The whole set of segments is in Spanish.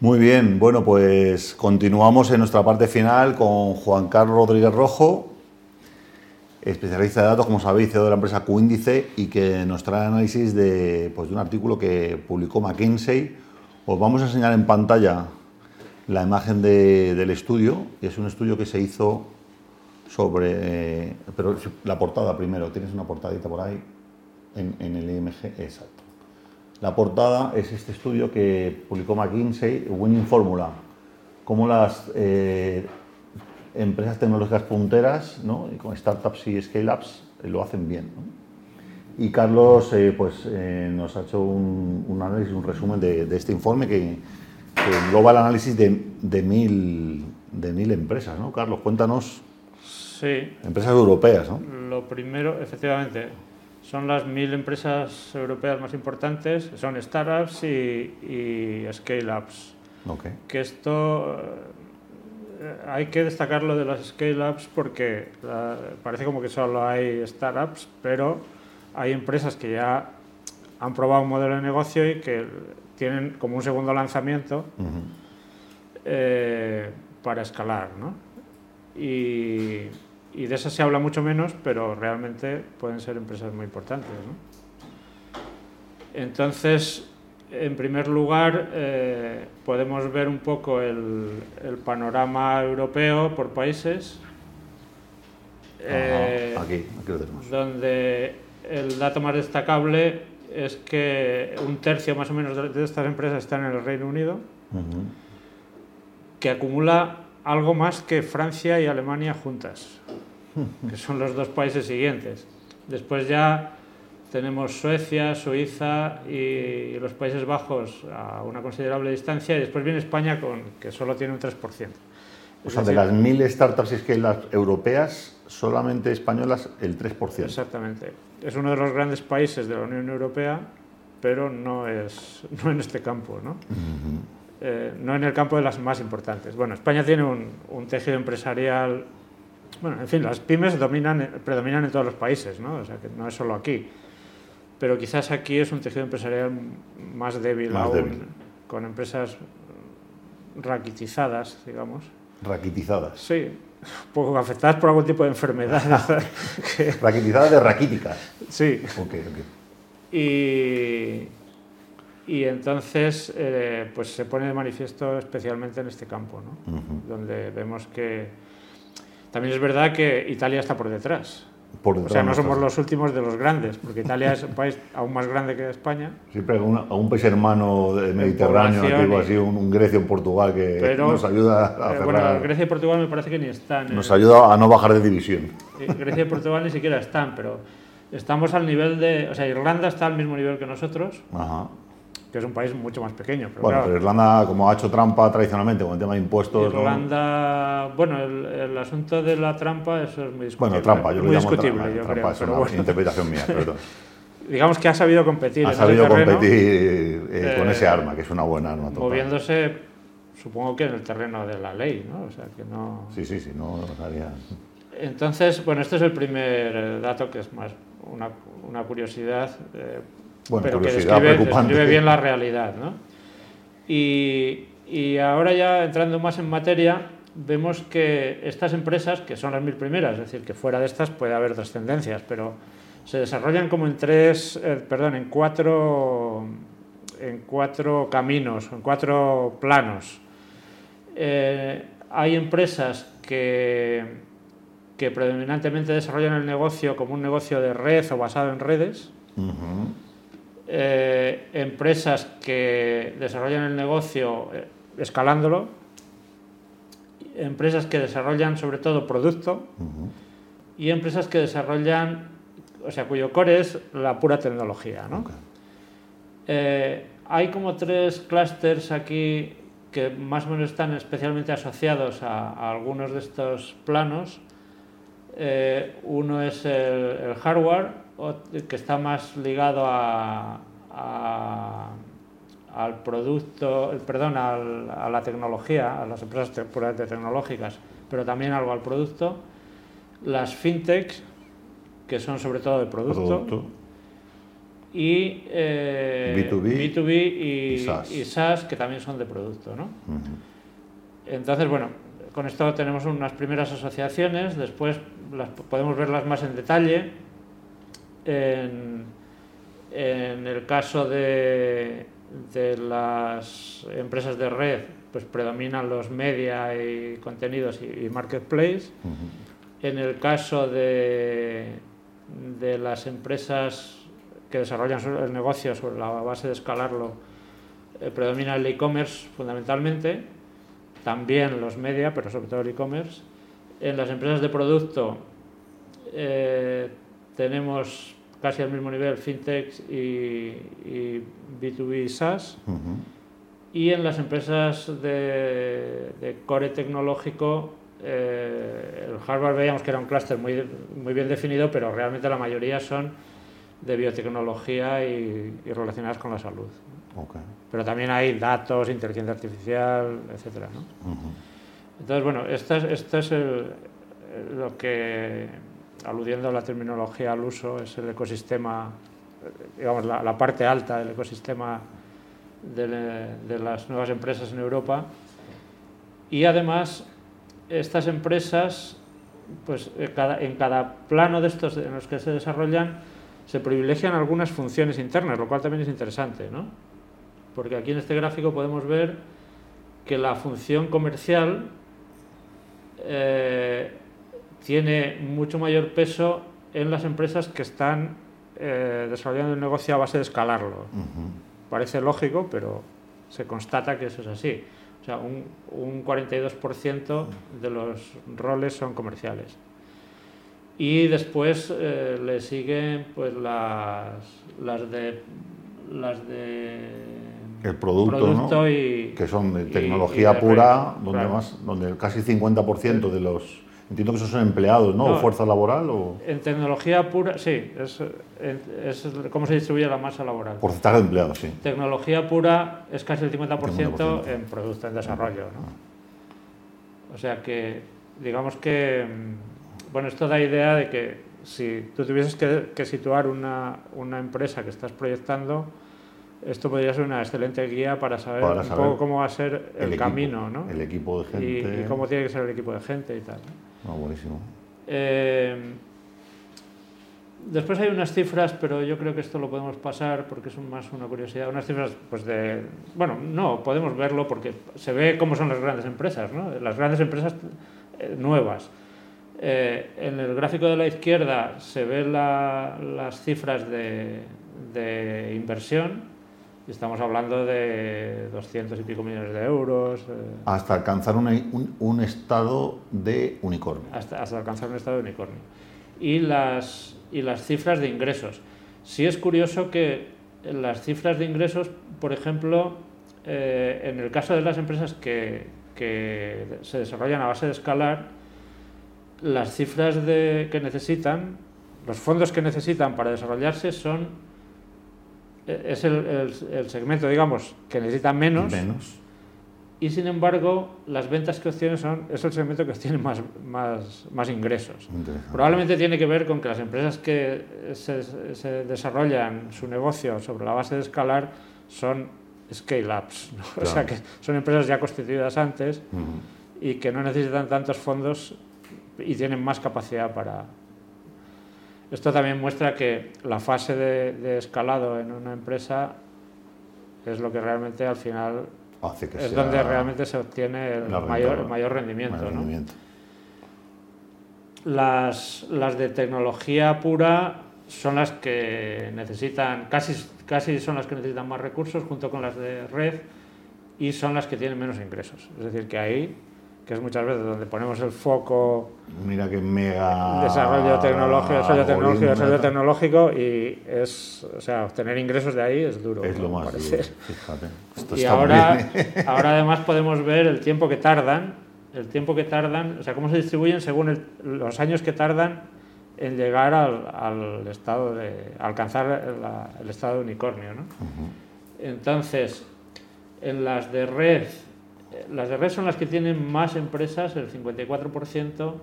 Muy bien, bueno, pues continuamos en nuestra parte final con Juan Carlos Rodríguez Rojo, especialista de datos, como sabéis, CEO de la empresa Qíndice y que nos trae análisis de, pues, de un artículo que publicó McKinsey. Os vamos a enseñar en pantalla la imagen de- del estudio. Es un estudio que se hizo sobre... eh, pero la portada primero, tienes una portadita por ahí en, en el IMG, exacto. La portada es este estudio que publicó McKinsey, Winning Formula, cómo las eh, empresas tecnológicas punteras, ¿no? y con startups y scale-ups, eh, lo hacen bien. ¿no? Y Carlos eh, pues, nos ha hecho un, un análisis, un resumen de, de este informe que, que engloba el análisis de, de, mil, de mil empresas. ¿no? Carlos, cuéntanos, Sí, empresas europeas. ¿no? lo primero, efectivamente, son las mil empresas europeas más importantes, son startups y, y scale-ups. Ok. Que esto eh, hay que destacarlo de las scale-ups porque la- parece como que solo hay startups, pero hay empresas que ya han probado un modelo de negocio y que tienen como un segundo lanzamiento Ujú. eh, para escalar, ¿no? Y, y de esas se habla mucho menos, pero realmente pueden ser empresas muy importantes, ¿no? Entonces, en primer lugar, eh, podemos ver un poco el, el panorama europeo por países, eh, Ajá, aquí, aquí lo tenemos. donde el dato más destacable es que un tercio más o menos de de estas empresas están en el Reino Unido, que acumula algo más que Francia y Alemania juntas, que son los dos países siguientes. Después ya tenemos Suecia, Suiza y los Países Bajos a una considerable distancia y después viene España con que solo tiene un 3%. O Es sea, de las mil startups y scale-ups europeas, solamente españolas el 3%. Exactamente. Es uno de los grandes países de la Unión Europea, pero no es no en este campo, ¿no? Ujú. Eh, no en el campo de las más importantes. Bueno, España tiene un, un tejido empresarial. Bueno, en fin, las pymes dominan, predominan en todos los países, ¿no? O sea, que no es solo aquí. Pero quizás aquí es un tejido empresarial más débil Más aún, débil. con empresas raquitizadas, digamos. Raquitizadas. Sí, poco afectadas por algún tipo de enfermedad. que- Raquitizadas de raquíticas. sí, Ok, ok. y, y entonces eh, pues se pone de manifiesto especialmente en este campo, ¿no? Ujú. donde vemos que también es verdad que Italia está por detrás. Por O detrás sea, no somos los últimos de los grandes, porque Italia es un país aún más grande que España, Siempre a un, país hermano Mediterráneo, antiguo, y- así, un, un Grecia, un Portugal, que Pero, nos ayuda a Eh, cerrar. bueno, Grecia y Portugal me parece que ni están. nos eh, ayuda a no bajar de división. Grecia y Portugal ni siquiera están, pero estamos al nivel de... O sea, Irlanda está al mismo nivel que nosotros, Ajá. Que es un país mucho más pequeño. Pero Bueno, claro, pero Irlanda, como ha hecho trampa tradicionalmente con el tema de impuestos. ¿no? Irlanda, bueno, el, el asunto de la trampa, eso es muy discutible. Bueno, trampa, yo muy lo llamo discutible, trampa. yo trampa creo. es pero una bueno, interpretación mía, perdón. digamos que ha sabido competir Ha en sabido terreno, competir eh, con eh, ese arma, que es una buena arma. total. moviéndose, supongo que en el terreno de la ley, ¿no? O sea, que no... Sí, sí, sí, no haría. Entonces, bueno, este es el primer eh, dato que es más una, una curiosidad, eh, Bueno, pero que describe, bien la realidad. ¿no? Y, y ahora ya entrando más en materia, vemos que estas empresas, que son las mil primeras, es decir, que fuera de estas puede haber otras tendencias, pero se desarrollan como en tres, eh, perdón, en cuatro, en cuatro caminos, en cuatro planos. Eh, hay empresas que, que predominantemente desarrollan el negocio como un negocio de red o basado en redes. Ujú. Eh, empresas que desarrollan el negocio eh, escalándolo. Empresas que desarrollan sobre todo producto. Y empresas que desarrollan, o sea, cuyo core es la pura tecnología. Eh, hay como tres clústeres aquí que más o menos están especialmente asociados a, a algunos de estos planos. Eh, uno es el, el hardware, que está más ligado a, a- al producto, eh, perdón, al- a la tecnología, a las empresas te- puramente tecnológicas, pero también algo al producto. Las fintechs, que son sobre todo de producto Producto. y eh, B2B, B2B y, y SaaS. y SaaS, que también son de producto. ¿no? Entonces, bueno, con esto tenemos unas primeras asociaciones, después las, podemos verlas más en detalle. En, en el caso de, de las empresas de red, pues predominan los media y contenidos y, y marketplace. En el caso de, de las empresas que desarrollan el negocio sobre la base de escalarlo, eh, predomina el e-commerce fundamentalmente, también los media, pero sobre todo el e-commerce. En las empresas de producto eh, tenemos casi al mismo nivel fintechs y, y B2B SaaS. Y en las empresas de, de core tecnológico, eh, el hardware veíamos que era un clúster muy, muy bien definido, pero realmente la mayoría son de biotecnología y, y relacionadas con la salud. Ok. Pero también hay datos, inteligencia artificial, etcétera, ¿no? Entonces, bueno, esto es, esto es el- lo que, aludiendo a la terminología al uso, es el ecosistema, eh, digamos, la, parte alta del ecosistema de, las nuevas empresas en Europa. Y además, estas empresas, pues eh, en cada plano de estos en los que se desarrollan, se privilegian algunas funciones internas, lo cual también es interesante, ¿no? Porque aquí en este gráfico podemos ver que la función comercial eh, tiene mucho mayor peso en las empresas que están eh, desarrollando el negocio a base de escalarlo. Parece lógico, pero se constata que eso es así. O sea, un, un 42% de los roles son comerciales. Y después eh, le siguen pues las, las de las de El producto, producto ¿no? y que son de tecnología de pura, donde claro. más, donde casi 50% de los, entiendo que esos son empleados, ¿no? No. o fuerza laboral o En tecnología pura, sí, es, es cómo se distribuye la masa laboral. porcentaje de empleados, sí. Tecnología pura es casi el 50%, 50%. en producto, en desarrollo. ¿no? O sea que, digamos que, mm, bueno, esto da idea de que si tú tuvieses que, que situar una, una empresa que estás proyectando, esto podría ser una excelente guía para saber, Para un poco cómo va a ser el, equipo, camino, ¿no? El equipo de Y- gente. y, cómo tiene que ser el equipo de gente y tal. Ah, buenísimo. Eh, después hay unas cifras, pero yo creo que esto lo podemos pasar porque es más una curiosidad. Unas cifras, pues de. Bueno, no, podemos verlo porque se ve cómo son las grandes empresas, ¿no? Las grandes empresas eh, nuevas. Eh, en el gráfico de la izquierda se ven la- las cifras de, de inversión. Estamos hablando de 200 y pico millones de euros. eh, Hasta alcanzar un, un estado de unicornio. hasta, hasta alcanzar un estado de unicornio. Y las, y las cifras de ingresos. Sí es curioso que las cifras de ingresos, por ejemplo, eh, en el caso de las empresas que, que se desarrollan a base de escalar, las cifras de, que necesitan, los fondos que necesitan para desarrollarse son es el, el- el segmento, digamos, que necesita menos, Menos. y sin embargo las ventas que obtienen son, es el segmento que obtiene más, más, más ingresos. Probablemente tiene que ver con que las empresas que se, se desarrollan su negocio sobre la base de escalar son scale-ups, ¿no? o sea que son empresas ya constituidas antes y que no necesitan tantos fondos y tienen más capacidad para... Esto también muestra que la fase de, de escalado en una empresa es lo que realmente al final Hace que es sea donde realmente se obtiene el mayor, mayor rendimiento. mayor ¿no? rendimiento. Las, las de tecnología pura son las que necesitan, casi, casi son las que necesitan más recursos junto con las de red y son las que tienen menos ingresos. Es decir, que ahí, que es muchas veces donde ponemos el foco Mira que mega. desarrollo tecnológico, desarrollo tecnológico, desarrollo tecnológico y es, o sea, obtener ingresos de ahí es duro. Es lo más Parece. duro, fíjate. Esto Y ahora, bien. ahora además podemos ver el tiempo que tardan, el tiempo que tardan, o sea, cómo se distribuyen según el- los años que tardan en llegar al, al estado de alcanzar la- el estado de unicornio, ¿no? Entonces, en las de red, las de red son las que tienen más empresas, el 54%,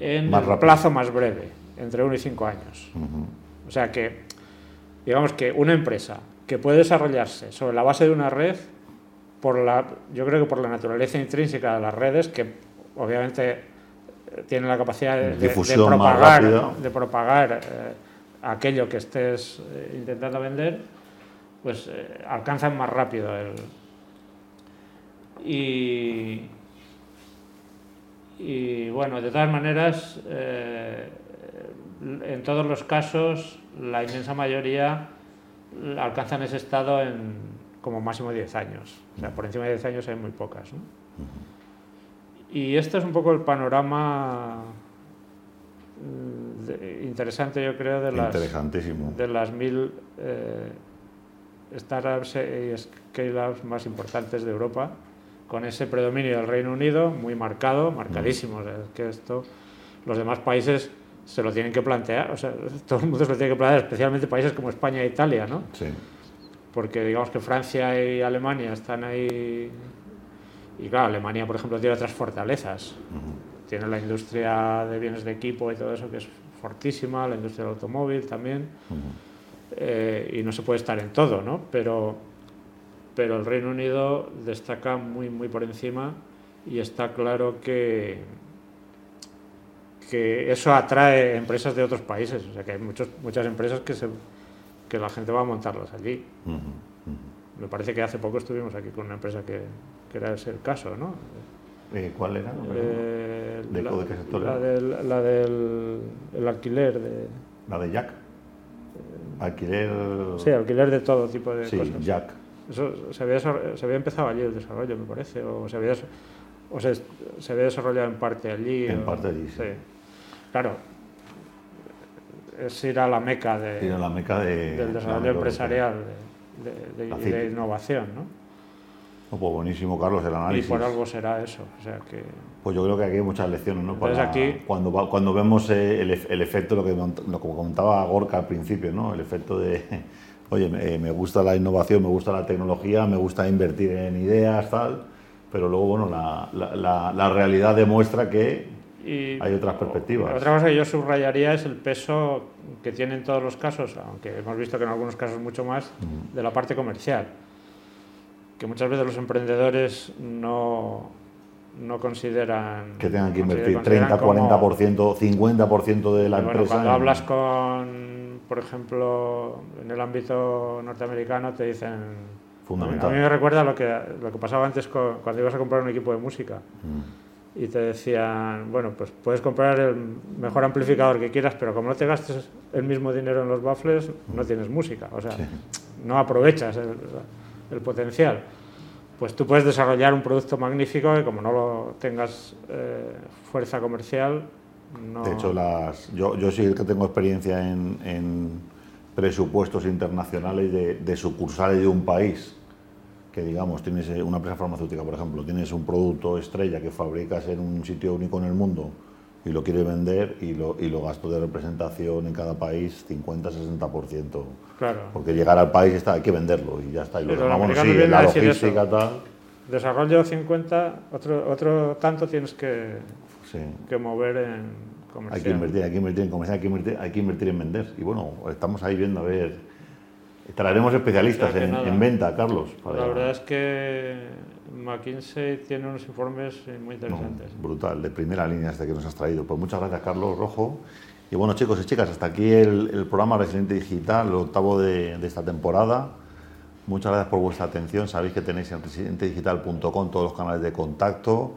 en Más el plazo más breve, entre 1 y 5 años. O sea que digamos que una empresa que puede desarrollarse sobre la base de una red, por la, yo creo que por la naturaleza intrínseca de las redes, que obviamente eh, tienen la capacidad de, de propagar, de propagar eh, aquello que estés eh, intentando vender, pues alcanzan más rápido el... Y, y bueno, de todas maneras, en todos los casos, la inmensa mayoría alcanzan ese estado en como máximo 10 años. O sea, por encima de 10 años hay muy pocas. Y este es un poco el panorama mm, interesante, yo creo, de las, de las mil eh, startups y scale-ups más importantes de Europa, con ese predominio del Reino Unido muy marcado, marcadísimo. que esto, los demás países se lo tienen que plantear, o sea, todo el mundo se lo tiene que plantear, especialmente países como España e Italia, ¿no? Sí. Porque digamos que Francia y Alemania están ahí, y claro, Alemania, por ejemplo, tiene otras fortalezas. Tiene la industria de bienes de equipo y todo eso que es fortísima, la industria del automóvil también, eh, y no se puede estar en todo, ¿no? Pero, pero el Reino Unido destaca muy, muy por encima y está claro que que eso atrae empresas de otros países. O sea, que hay muchos, muchas empresas que, se, que la gente va a montarlas allí. Me parece que hace poco estuvimos aquí con una empresa que, que era ese el caso, ¿no? Eh, ¿Cuál era? Eh, ¿De, la, qué sector la Del, la del el alquiler. De, ¿La de Jack? alquiler... Sí, alquiler de todo tipo de sí, cosas. Jack. Eso se había, se había empezado allí el desarrollo, me parece, o se había, o se, se había desarrollado en parte allí. En parte allí, sí. Claro, es ir a la meca, de, del desarrollo empresarial de, de, innovación, ¿no? pues buenísimo, Carlos, el análisis. Y por algo será eso. O sea que... Pues yo creo que aquí hay muchas lecciones, ¿no? aquí... cuando, cuando vemos el, el, efecto, lo que lo como comentaba Gorka al principio, ¿no? El efecto de, oye, me, me, gusta la innovación, me gusta la tecnología, me gusta invertir en ideas, tal, pero luego, bueno, la, la, la realidad demuestra que hay otras perspectivas. Otra cosa que yo subrayaría es el peso que tiene en todos los casos, aunque hemos visto que en algunos casos mucho más, de la parte comercial. Que muchas veces los emprendedores no, no consideran... Que tengan que invertir 30, 40%, 50% de la empresa. Cuando hablas con, por ejemplo, en el ámbito norteamericano, te dicen... Fundamental. A mí me recuerda lo que, lo que pasaba antes cuando ibas a comprar un equipo de música. Y te decían, bueno, pues puedes comprar el mejor amplificador que quieras, pero como no te gastes el mismo dinero en los baffles, no tienes música, o sea, no aprovechas el, potencial. Pues tú puedes desarrollar un producto magnífico y como no lo tengas eh, fuerza comercial, no... De hecho, las, yo, yo sí que tengo experiencia en, en presupuestos internacionales de, de sucursales de un país que digamos, tienes eh, una empresa farmacéutica, por ejemplo, tienes un producto estrella que fabricas en un sitio único en el mundo y lo quieres vender y lo, y lo gasto de representación en cada país 50-60%. Claro. Porque llegar al país está, hay que venderlo y ya está. Y lo demás, sí, la logística tal. Desarrollo 50, otro, otro tanto tienes que, que mover en comercial. Hay que invertir, hay que invertir en comercial, hay que invertir, hay que invertir en vender. Y bueno, estamos ahí viendo a ver Traeremos especialistas en, venta, Carlos. La verdad es que McKinsey tiene unos informes muy interesantes. brutal, de primera línea este que nos has traído. Pues muchas gracias, Carlos Rojo. Y bueno, chicos y chicas, hasta aquí el, programa Resiliente Digital, el octavo de, de, esta temporada. Muchas gracias por vuestra atención. Sabéis que tenéis en residentedigital.com todos los canales de contacto.